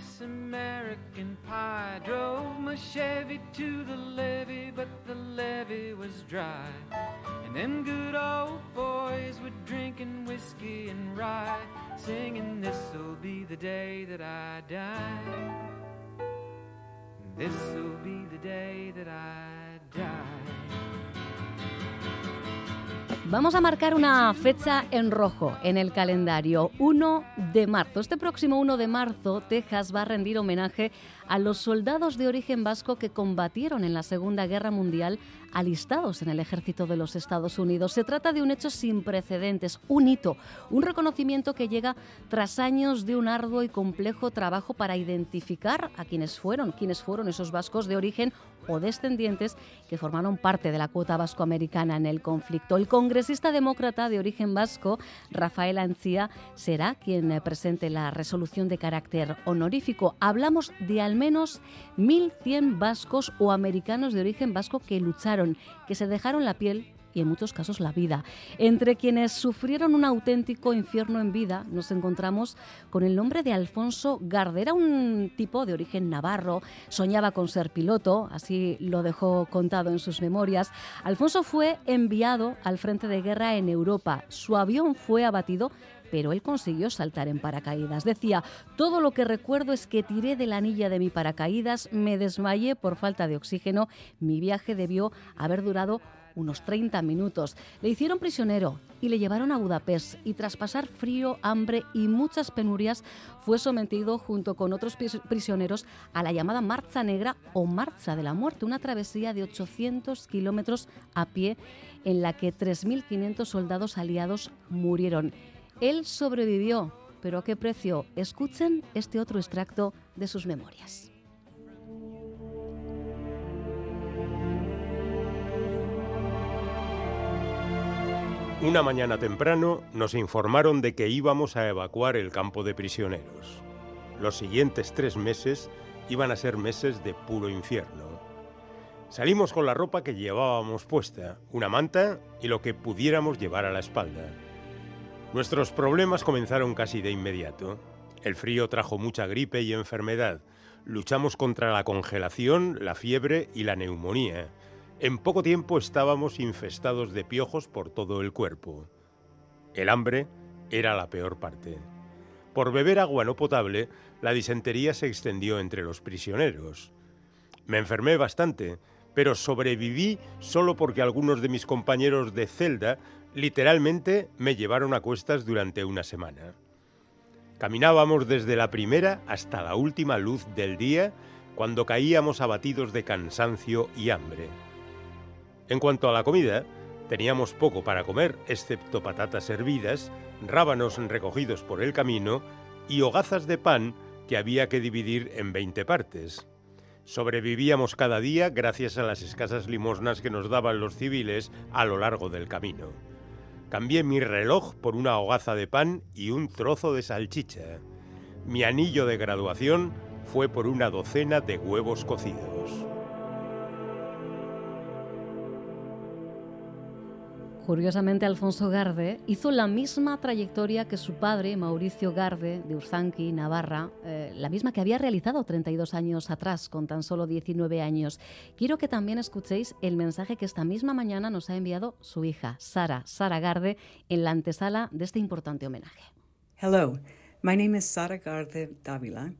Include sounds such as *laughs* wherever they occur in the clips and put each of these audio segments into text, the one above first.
Miss American Pie. Drove my Chevy to the levee, but the levee was dry. And them good old boys were drinking whiskey and rye, singing, This'll be the day that I die. This'll be the day that I die. Vamos a marcar una fecha en rojo en el calendario, 1 de marzo. Este próximo 1 de marzo, Texas va a rendir homenaje a los soldados de origen vasco que combatieron en la Segunda Guerra Mundial alistados en el ejército de los Estados Unidos. Se trata de un hecho sin precedentes, un hito, un reconocimiento que llega tras años de un arduo y complejo trabajo para identificar a quienes fueron, quienes fueron esos vascos de origen o descendientes que formaron parte de la cuota vascoamericana en el conflicto. El congresista demócrata de origen vasco, Rafael Ancía, será quien eh, presente la resolución de carácter honorífico. Hablamos de al menos 1.100 vascos o americanos de origen vasco que lucharon, que se dejaron la piel y en muchos casos la vida. Entre quienes sufrieron un auténtico infierno en vida nos encontramos con el nombre de Alfonso Garde. Era un tipo de origen navarro, soñaba con ser piloto, así lo dejó contado en sus memorias. Alfonso fue enviado al frente de guerra en Europa. Su avión fue abatido pero él consiguió saltar en paracaídas. Decía, todo lo que recuerdo es que tiré de la anilla de mi paracaídas, me desmayé por falta de oxígeno, mi viaje debió haber durado unos 30 minutos. Le hicieron prisionero y le llevaron a Budapest y tras pasar frío, hambre y muchas penurias fue sometido junto con otros prisioneros a la llamada Marcha Negra o Marcha de la Muerte, una travesía de 800 kilómetros a pie en la que 3.500 soldados aliados murieron. Él sobrevivió, pero ¿a qué precio? Escuchen este otro extracto de sus memorias. Una mañana temprano nos informaron de que íbamos a evacuar el campo de prisioneros. Los siguientes tres meses iban a ser meses de puro infierno. Salimos con la ropa que llevábamos puesta, una manta y lo que pudiéramos llevar a la espalda. Nuestros problemas comenzaron casi de inmediato. El frío trajo mucha gripe y enfermedad. Luchamos contra la congelación, la fiebre y la neumonía. En poco tiempo estábamos infestados de piojos por todo el cuerpo. El hambre era la peor parte. Por beber agua no potable, la disentería se extendió entre los prisioneros. Me enfermé bastante, pero sobreviví solo porque algunos de mis compañeros de celda literalmente me llevaron a cuestas durante una semana. Caminábamos desde la primera hasta la última luz del día cuando caíamos abatidos de cansancio y hambre. En cuanto a la comida, teníamos poco para comer, excepto patatas hervidas, rábanos recogidos por el camino y hogazas de pan que había que dividir en 20 partes. Sobrevivíamos cada día gracias a las escasas limosnas que nos daban los civiles a lo largo del camino. Cambié mi reloj por una hogaza de pan y un trozo de salchicha. Mi anillo de graduación fue por una docena de huevos cocidos. Curiosamente, Alfonso Garde hizo la misma trayectoria que su padre, Mauricio Garde, de Urzanqui, Navarra, eh, la misma que había realizado 32 años atrás, con tan solo 19 años. Quiero que también escuchéis el mensaje que esta misma mañana nos ha enviado su hija, Sara, Sara Garde, en la antesala de este importante homenaje. Hello, my name is Sara Garde Davila.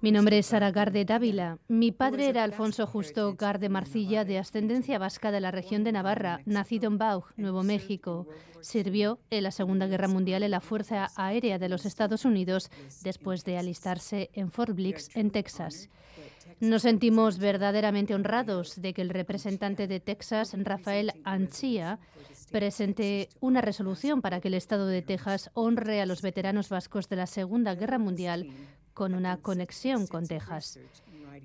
Mi nombre es Sara Garde Dávila. Mi padre era Alfonso Justo Garde Marcilla, de ascendencia vasca de la región de Navarra, nacido en Baug, Nuevo México. Sirvió en la Segunda Guerra Mundial en la Fuerza Aérea de los Estados Unidos después de alistarse en Fort Bliss, en Texas. Nos sentimos verdaderamente honrados de que el representante de Texas, Rafael Anchía, presente una resolución para que el Estado de Texas honre a los veteranos vascos de la Segunda Guerra Mundial con una conexión con Texas.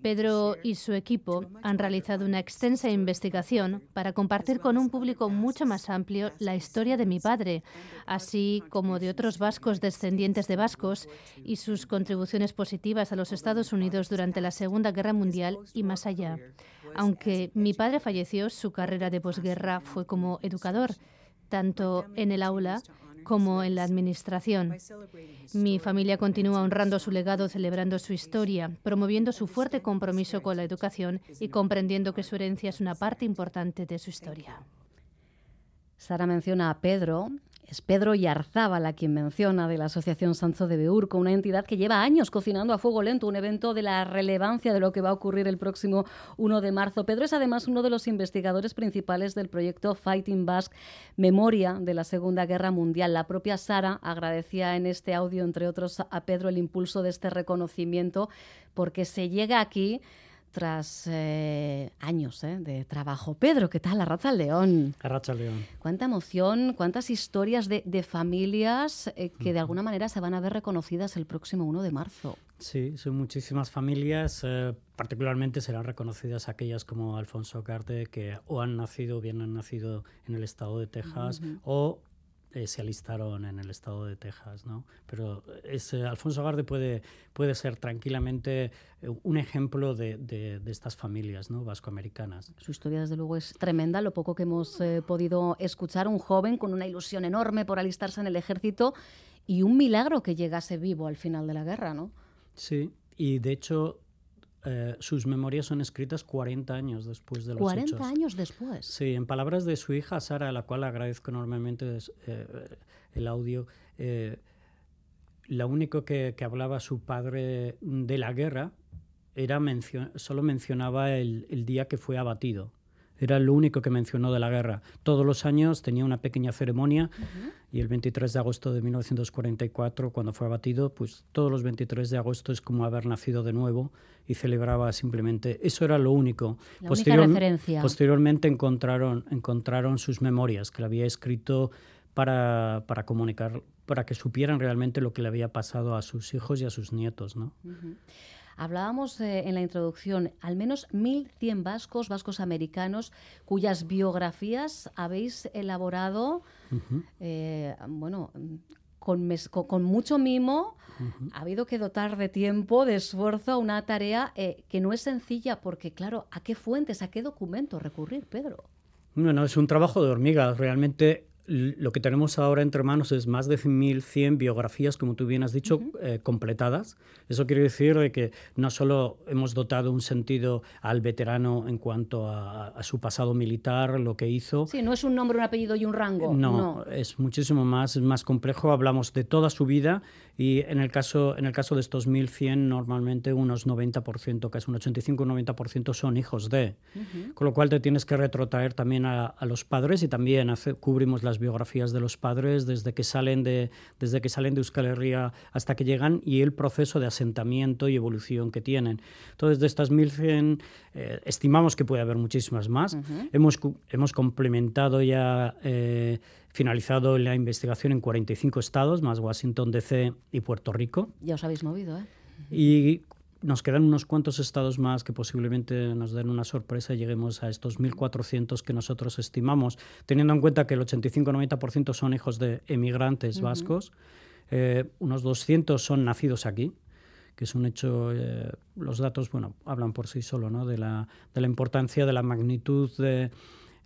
Pedro y su equipo han realizado una extensa investigación para compartir con un público mucho más amplio la historia de mi padre, así como de otros vascos descendientes de vascos y sus contribuciones positivas a los Estados Unidos durante la Segunda Guerra Mundial y más allá. Aunque mi padre falleció, su carrera de posguerra fue como educador, tanto en el aula como en la administración. Mi familia continúa honrando su legado, celebrando su historia, promoviendo su fuerte compromiso con la educación y comprendiendo que su herencia es una parte importante de su historia. Sara menciona a Pedro, es Pedro Yarzábal quien menciona de la Asociación Sancho de Beurco, una entidad que lleva años cocinando a fuego lento un evento de la relevancia de lo que va a ocurrir el próximo 1 de marzo. Pedro es además uno de los investigadores principales del proyecto Fighting Basque, memoria de la Segunda Guerra Mundial. La propia Sara agradecía en este audio, entre otros, a Pedro el impulso de este reconocimiento porque se llega aquí tras eh, años eh, de trabajo. Pedro, ¿qué tal? Arracha León. Arracha León. Cuánta emoción, cuántas historias de, familias eh, que de alguna manera se van a ver reconocidas el próximo 1 de marzo. Sí, son muchísimas familias, particularmente serán reconocidas aquellas como Alfonso Carte, que o han nacido o bien han nacido en el estado de Texas, o eh, se alistaron en el estado de Texas, ¿no? Pero ese Alfonso Garde puede, puede ser tranquilamente eh, un ejemplo de, de, estas familias ¿no? vascoamericanas. Su historia, desde luego, es tremenda. Lo poco que hemos eh, podido escuchar, un joven con una ilusión enorme por alistarse en el ejército y un milagro que llegase vivo al final de la guerra, ¿no? Sí, y de hecho eh, sus memorias son escritas 40 años después de los 40 años después. Sí, en palabras de su hija Sara, a la cual agradezco enormemente eh, el audio, eh, lo único que, hablaba su padre de la guerra era solo mencionaba el, día que fue abatido. Era lo único que mencionó de la guerra. Todos los años tenía una pequeña ceremonia y el 23 de agosto de 1944, cuando fue abatido, pues todos los 23 de agosto es como haber nacido de nuevo y celebraba simplemente. Eso era lo único. La referencia. Posteriormente encontraron, encontraron sus memorias, que le había escrito para, para, comunicar, para que supieran realmente lo que le había pasado a sus hijos y a sus nietos. ¿no? Hablábamos eh, en la introducción, al menos 1.100 vascos, vascos americanos, cuyas biografías habéis elaborado, eh, bueno, con, con, mucho mimo. Ha habido que dotar de tiempo, de esfuerzo a una tarea eh, que no es sencilla, porque claro, ¿a qué fuentes, a qué documentos recurrir, Pedro? Bueno, es un trabajo de hormiga. Realmente lo que tenemos ahora entre manos es más de 1.100 biografías, como tú bien has dicho, eh, completadas. Eso quiere decir que no solo hemos dotado un sentido al veterano en cuanto a, su pasado militar, lo que hizo. Sí, no es un nombre, un apellido y un rango. No, es muchísimo más, es más complejo. Hablamos de toda su vida y en el caso, en el caso de estos 1.100, normalmente unos 90%, casi un 85-90% son hijos de. Con lo cual te tienes que retrotraer también a, los padres y también cubrimos las biografías de los padres desde que salen de, desde que salen de Euskal Herria hasta que llegan y el proceso de asentamiento y evolución que tienen. Entonces, de estas 1.100, eh, estimamos que puede haber muchísimas más. hemos, hemos complementado ya, eh, finalizado la investigación en 45 estados, más Washington DC y Puerto Rico. Ya os habéis movido, ¿eh? Y nos quedan unos cuantos estados más que posiblemente nos den una sorpresa y lleguemos a estos 1.400 que nosotros estimamos, teniendo en cuenta que el 85-90% son hijos de emigrantes vascos, eh, unos 200 son nacidos aquí, que es un hecho, eh, los datos bueno, hablan por sí solo ¿no? de, la, de la importancia, de la magnitud de,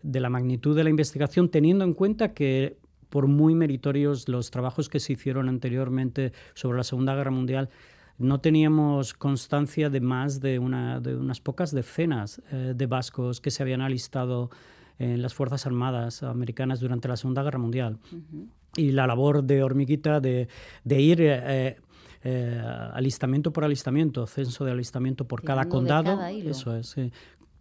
de la magnitud de la investigación, teniendo en cuenta que por muy meritorios los trabajos que se hicieron anteriormente sobre la Segunda Guerra Mundial no teníamos constancia de más de, una, de unas pocas decenas eh, de vascos que se habían alistado en las Fuerzas Armadas americanas durante la Segunda Guerra Mundial. Y la labor de hormiguita de, de ir eh, eh, alistamiento por alistamiento, censo de alistamiento por cada condado, eso es,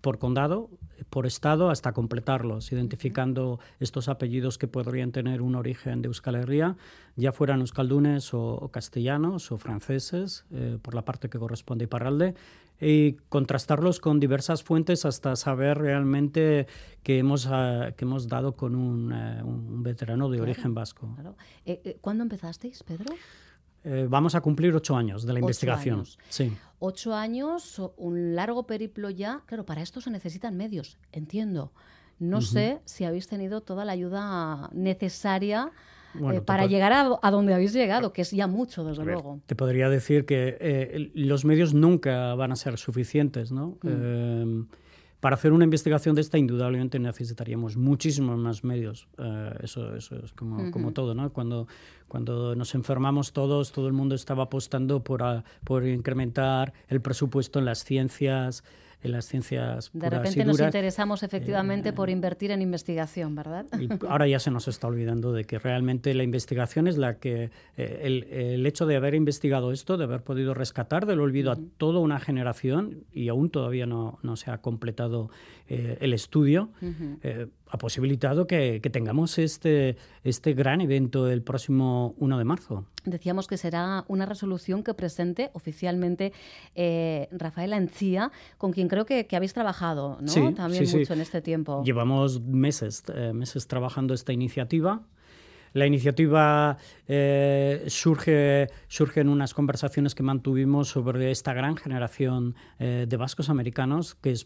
por condado, por estado, hasta completarlos, identificando estos apellidos que podrían tener un origen de Euskal Herria, ya fueran euskaldunes o, castellanos o franceses, eh, por la parte que corresponde a Iparralde, y contrastarlos con diversas fuentes hasta saber realmente que hemos, ah, que hemos dado con un, eh, veterano de origen vasco. Eh, ¿Cuándo empezasteis, Pedro? Eh, vamos a cumplir ocho años de la investigación. Sí. Ocho años, un largo periplo ya. Claro, para esto se necesitan medios, entiendo. No sé si habéis tenido toda la ayuda necesaria eh, para llegar a, donde habéis llegado, que es ya mucho, desde luego. Te podría decir que eh, los medios nunca van a ser suficientes, ¿no? Mm. Em, para hacer una investigación de esta, indudablemente necesitaríamos muchísimos más medios. Eh, eso, eso, es como, como, todo, ¿no? Cuando, cuando nos enfermamos todos, todo el mundo estaba apostando por, por incrementar el presupuesto en las ciencias, en las ciencias De repente nos interesamos efectivamente por eh, invertir en investigación, ¿verdad? Y ahora ya se nos está olvidando de que realmente la investigación es la que eh, el, el, hecho de haber investigado esto, de haber podido rescatar del olvido a toda una generación y aún todavía no, no se ha completado eh, el estudio, ha posibilitado que, que, tengamos este, este gran evento el próximo 1 de marzo. Decíamos que será una resolución que presente oficialmente eh, Rafael Anchía, con quien creo que, que habéis trabajado ¿no? también mucho en este tiempo. Llevamos meses, eh, meses trabajando esta iniciativa. La iniciativa eh, surge, surge en unas conversaciones que mantuvimos sobre esta gran generación eh, de vascos americanos que es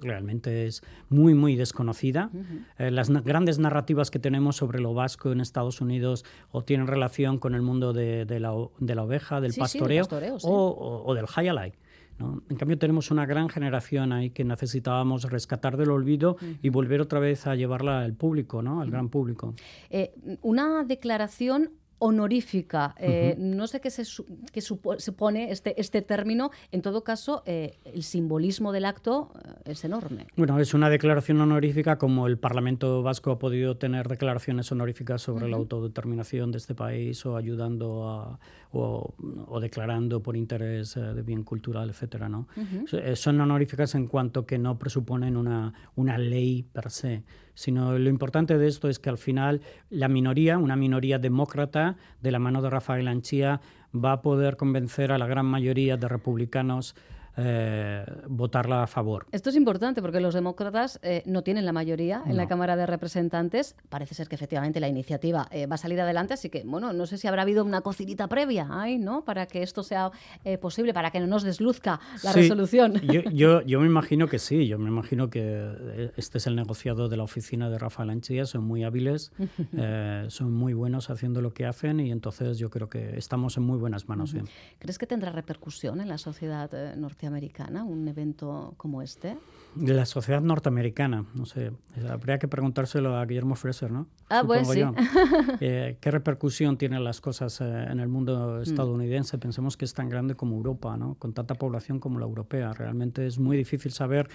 realmente es muy, muy desconocida. Eh, las grandes narrativas que tenemos sobre lo vasco en Estados Unidos o tienen relación con el mundo de, la, de la, oveja, del pastoreo, o, o, del high life. En cambio, tenemos una gran generación ahí que necesitábamos rescatar del olvido y volver otra vez a llevarla al público, ¿no? al gran público. Eh, una declaración honorífica. Eh, no sé qué se qué supone este, este término. En todo caso, eh, el simbolismo del acto es enorme. Bueno, es una declaración honorífica como el Parlamento Vasco ha podido tener declaraciones honoríficas sobre la autodeterminación de este país o ayudando a, o, declarando por interés eh, de bien cultural, etcétera, ¿no? Eh, son honoríficas en cuanto que no presuponen una, una ley per se, sino lo importante de esto es que al final la minoría, una minoría demócrata de la mano de Rafael Anchía, va a poder convencer a la gran mayoría de republicanos eh, votarla a favor. Esto es importante porque los demócratas eh, no tienen la mayoría en la Cámara de Representantes. Parece ser que efectivamente la iniciativa eh, va a salir adelante, así que, bueno, no sé si habrá habido una cocinita previa ahí, ¿no? Para que esto sea posible, para que no nos desluzca la resolución. *laughs* Yo, yo, me imagino que sí, yo me imagino que este es el negociado de la oficina de Rafael Anchilla, son muy hábiles, *laughs* son muy buenos haciendo lo que hacen y entonces yo creo que estamos en muy buenas manos. ¿Crees que tendrá repercusión en la sociedad norteamericana? Norteamericana, un evento como este? De la sociedad norteamericana, no sé, habría que preguntárselo a Guillermo Fraser, ¿no? Ah, pues sí. *laughs* Eh, ¿Qué repercusión tienen las cosas eh, en el mundo mm. estadounidense? Pensemos que es tan grande como Europa, ¿no? Con tanta población como la europea. Realmente es muy difícil saber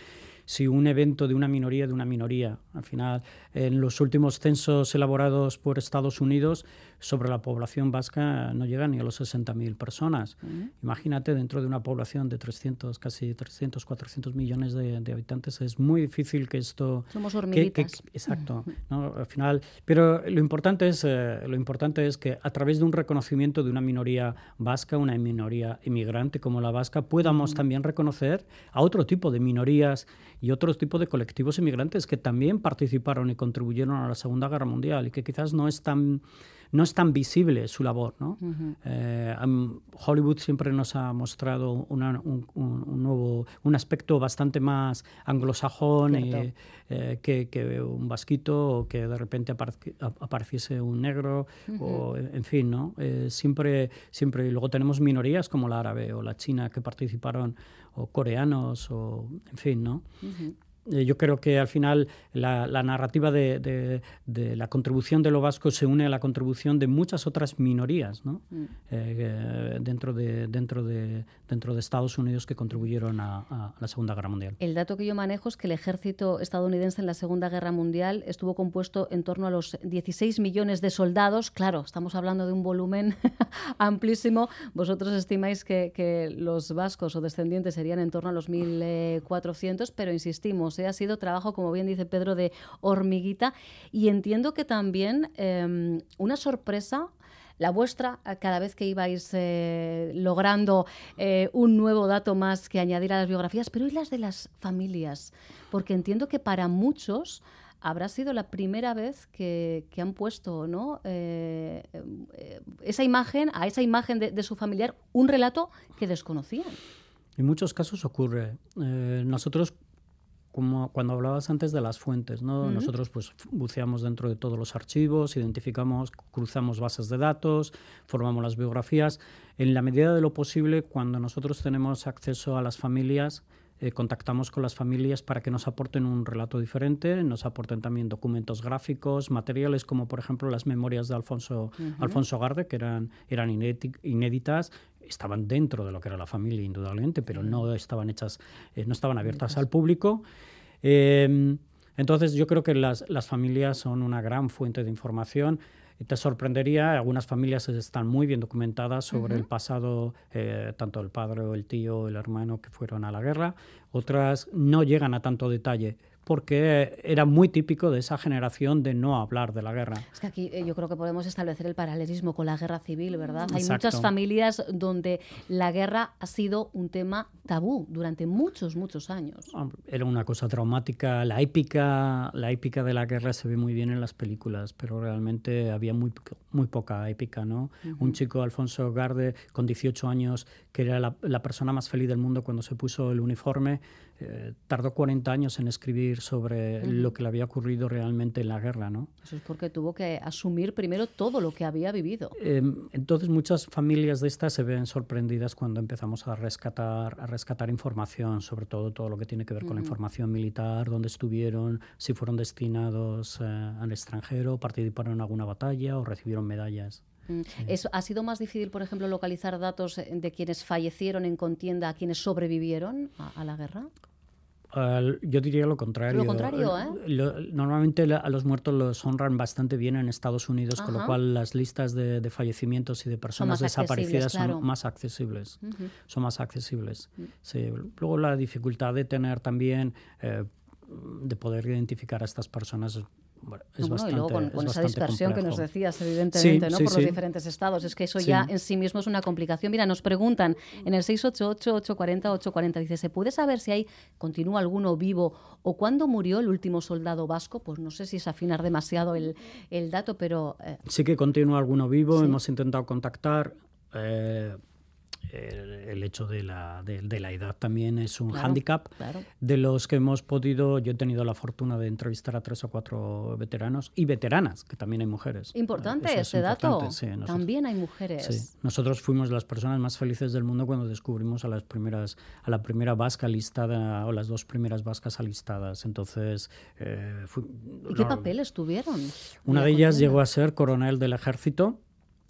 si un evento de una minoría de una minoría. Al final, en los últimos censos elaborados por Estados Unidos sobre la población vasca no llegan ni a los 60.000 personas. Imagínate, dentro de una población de 300, casi 300, 400 millones de, habitantes, es muy difícil que esto... Somos hormiguitas. exacto. Al final, pero lo importante, es, eh, lo importante es que a través de un reconocimiento de una minoría vasca, una minoría inmigrante como la vasca, podamos también reconocer a otro tipo de minorías y otros tipos de colectivos inmigrantes que también participaron y contribuyeron a la Segunda Guerra Mundial y que quizás no es tan, no es tan visible su labor. ¿no? Eh, Hollywood siempre nos ha mostrado un, nuevo, un aspecto bastante más anglosajón eh, que, un vasquito o que de repente apareciese un negro o en fin, ¿no? Eh, siempre, siempre, y luego tenemos minorías como la árabe o la china que participaron o coreanos o en fin, ¿no? Yo creo que al final la, narrativa de, la contribución de lo vasco se une a la contribución de muchas otras minorías ¿no? Mm. Eh, dentro, de, dentro, de, dentro de Estados Unidos que contribuyeron a, la Segunda Guerra Mundial. El dato que yo manejo es que el ejército estadounidense en la Segunda Guerra Mundial estuvo compuesto en torno a los 16 millones de soldados. Claro, estamos hablando de un volumen *laughs* amplísimo. Vosotros estimáis que, que los vascos o descendientes serían en torno a los 1.400, pero insistimos, ha sido trabajo, como bien dice Pedro, de hormiguita. Y entiendo que también em, una sorpresa la vuestra cada vez que ibais eh, logrando eh, un nuevo dato más que añadir a las biografías, pero ¿y las de las familias? Porque entiendo que para muchos habrá sido la primera vez que, han puesto ¿no? Eh, esa imagen, a esa imagen de, su familiar, un relato que desconocían. En muchos casos ocurre. nosotros como cuando hablabas antes de las fuentes, ¿no? Nosotros pues buceamos dentro de todos los archivos, identificamos, cruzamos bases de datos, formamos las biografías. En la medida de lo posible, cuando nosotros tenemos acceso a las familias, eh, contactamos con las familias para que nos aporten un relato diferente, nos aporten también documentos gráficos, materiales como por ejemplo las memorias de Alfonso, Alfonso Garde, que eran, eran inéditas, estaban dentro de lo que era la familia, indudablemente, pero no estaban hechas, eh, no estaban abiertas al público. Em, entonces, yo creo que las, las, familias son una gran fuente de información. Te sorprendería, algunas familias están muy bien documentadas sobre el pasado, eh, tanto el padre o el tío, el hermano que fueron a la guerra. Otras no llegan a tanto detalle porque era muy típico de esa generación de no hablar de la guerra. Es que aquí eh, yo creo que podemos establecer el paralelismo con la guerra civil, ¿verdad? Hay muchas familias donde la guerra ha sido un tema tabú durante muchos, muchos años. Era una cosa traumática. La épica, la épica de la guerra se ve muy bien en las películas, pero realmente había muy, muy poca épica, ¿no? Un chico, Alfonso Garde, con 18 años, que era la, la persona más feliz del mundo cuando se puso el uniforme, eh, tardó 40 años en escribir sobre lo que le había ocurrido realmente en la guerra, ¿no? Eso es porque tuvo que asumir primero todo lo que había vivido. Em, entonces muchas familias de estas se ven sorprendidas cuando empezamos a rescatar, a rescatar información, sobre todo todo lo que tiene que ver con la información militar, dónde estuvieron, si fueron destinados eh, al extranjero, participaron en alguna batalla o recibieron medallas. Mm. ¿Eso, ¿Ha sido más difícil, por ejemplo, localizar datos de quienes fallecieron en contienda a quienes sobrevivieron a, la guerra? yo diría lo contrario. Lo contrario, ¿eh? normalmente a los muertos los honran bastante bien en Estados Unidos, con lo cual las listas de, fallecimientos y de personas desaparecidas son más accesibles. Son más accesibles. Luego la dificultad de tener también, eh, de poder identificar a estas personas es bastante, y luego con, esa dispersión que nos decías, evidentemente, ¿no? por los diferentes estados. Es que eso ya en sí mismo es una complicación. Mira, nos preguntan en el 688-840-840, dice, ¿se puede saber si hay, continúa alguno vivo o cuándo murió el último soldado vasco? Pues no sé si es afinar demasiado el, el dato, pero... Eh, sí que continúa alguno vivo, hemos intentado contactar... Eh, el, hecho de la, de, la, edad también es un hándicap. De los que hemos podido, yo he tenido la fortuna de entrevistar a tres o cuatro veteranos y veteranas, que también hay mujeres. Importante ese dato. también hay mujeres. Nosotros fuimos las personas más felices del mundo cuando descubrimos a las primeras, a la primera vasca listada o las dos primeras vascas alistadas. Entonces, eh, ¿y qué papeles tuvieron? Una de ellas llegó a ser coronel del ejército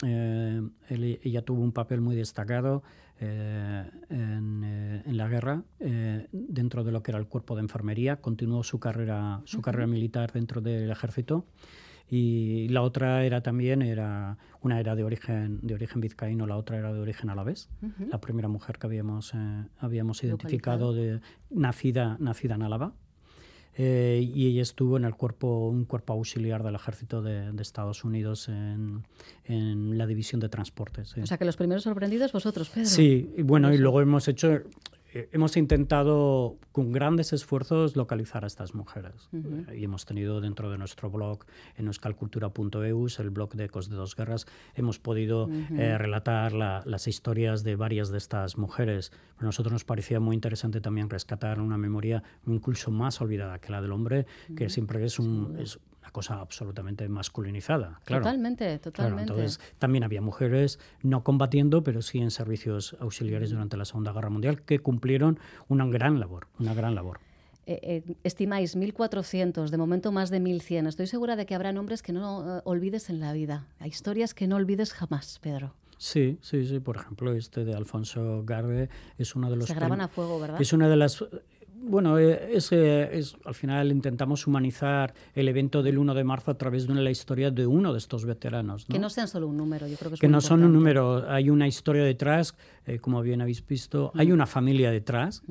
eh, ella tuvo un papel muy destacado eh, eh, en, la guerra dentro de lo que era el cuerpo de enfermería. Continuó su carrera, su carrera militar dentro del ejército. Y la otra era también, era, una era de origen, de origen vizcaíno, la otra era de origen alavés. La primera mujer que habíamos, habíamos identificado, de, nacida, nacida en Álava. Eh, y ella estuvo en el cuerpo, un cuerpo auxiliar del ejército de, Estados Unidos en, en, la división de transportes. O sea que los primeros sorprendidos vosotros, Pedro. Sí, y bueno, y luego hemos hecho eh, hemos intentado con grandes esfuerzos localizar a estas mujeres. Y hemos tenido dentro de nuestro blog en euskalcultura.eus, el blog de Ecos de Dos Guerras, hemos podido eh, relatar las historias de varias de estas mujeres. A nosotros nos parecía muy interesante también rescatar una memoria incluso más olvidada que la del hombre, que siempre es un, cosa absolutamente masculinizada. Totalmente, totalmente. entonces, también había mujeres no combatiendo, pero sí en servicios auxiliares durante la Segunda Guerra Mundial que cumplieron una gran labor, una gran labor. Eh, eh, estimáis 1.400, de momento más de 1.100. Estoy segura de que habrá nombres que no eh, olvides en la vida. Hay historias que no olvides jamás, Pedro. Sí, sí, sí. Por ejemplo, este de Alfonso Garde es uno de los... Se graban a fuego, ¿verdad? Es una de las bueno, eh, es, es, al final intentamos humanizar el evento del 1 de marzo a través de una, la historia de uno de estos veteranos. Que no sean solo un número, yo creo que es Que no son un número, hay una historia detrás, eh, como bien habéis visto, hay una familia detrás,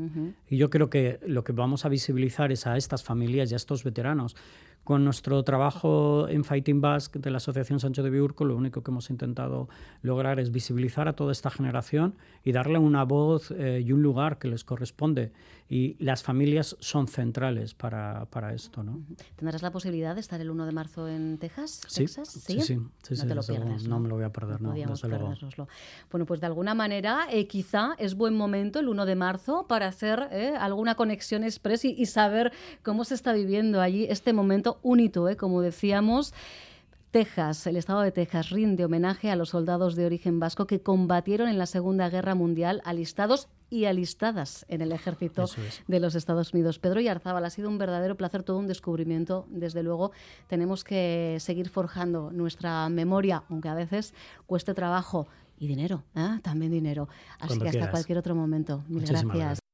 y yo creo que lo que vamos a visibilizar es a estas familias y a estos veteranos con nuestro trabajo en Fighting Basque de la Asociación Sancho de Biurco, lo único que hemos intentado lograr es visibilizar a toda esta generación y darle una voz eh, y un lugar que les corresponde. Y las familias son centrales para, para, esto. ¿no? ¿Tendrás la posibilidad de estar el 1 de marzo en Texas? Sí, Texas? sí, sí, sí, no te lo pierdas. ¿no? me lo voy a perder, no. Bueno, pues de alguna manera, eh, quizá es buen momento el 1 de marzo para hacer eh, alguna conexión express y, y saber cómo se está viviendo allí este momento un hito, ¿eh? como decíamos. Texas, el estado de Texas rinde homenaje a los soldados de origen vasco que combatieron en la Segunda Guerra Mundial, alistados y alistadas en el ejército de los Estados Unidos. Pedro Yarzábal, ha sido un verdadero placer, todo un descubrimiento. Desde luego, tenemos que seguir forjando nuestra memoria, aunque a veces cueste trabajo y dinero, ¿eh? también dinero. Así que hasta cualquier otro momento. Mil gracias.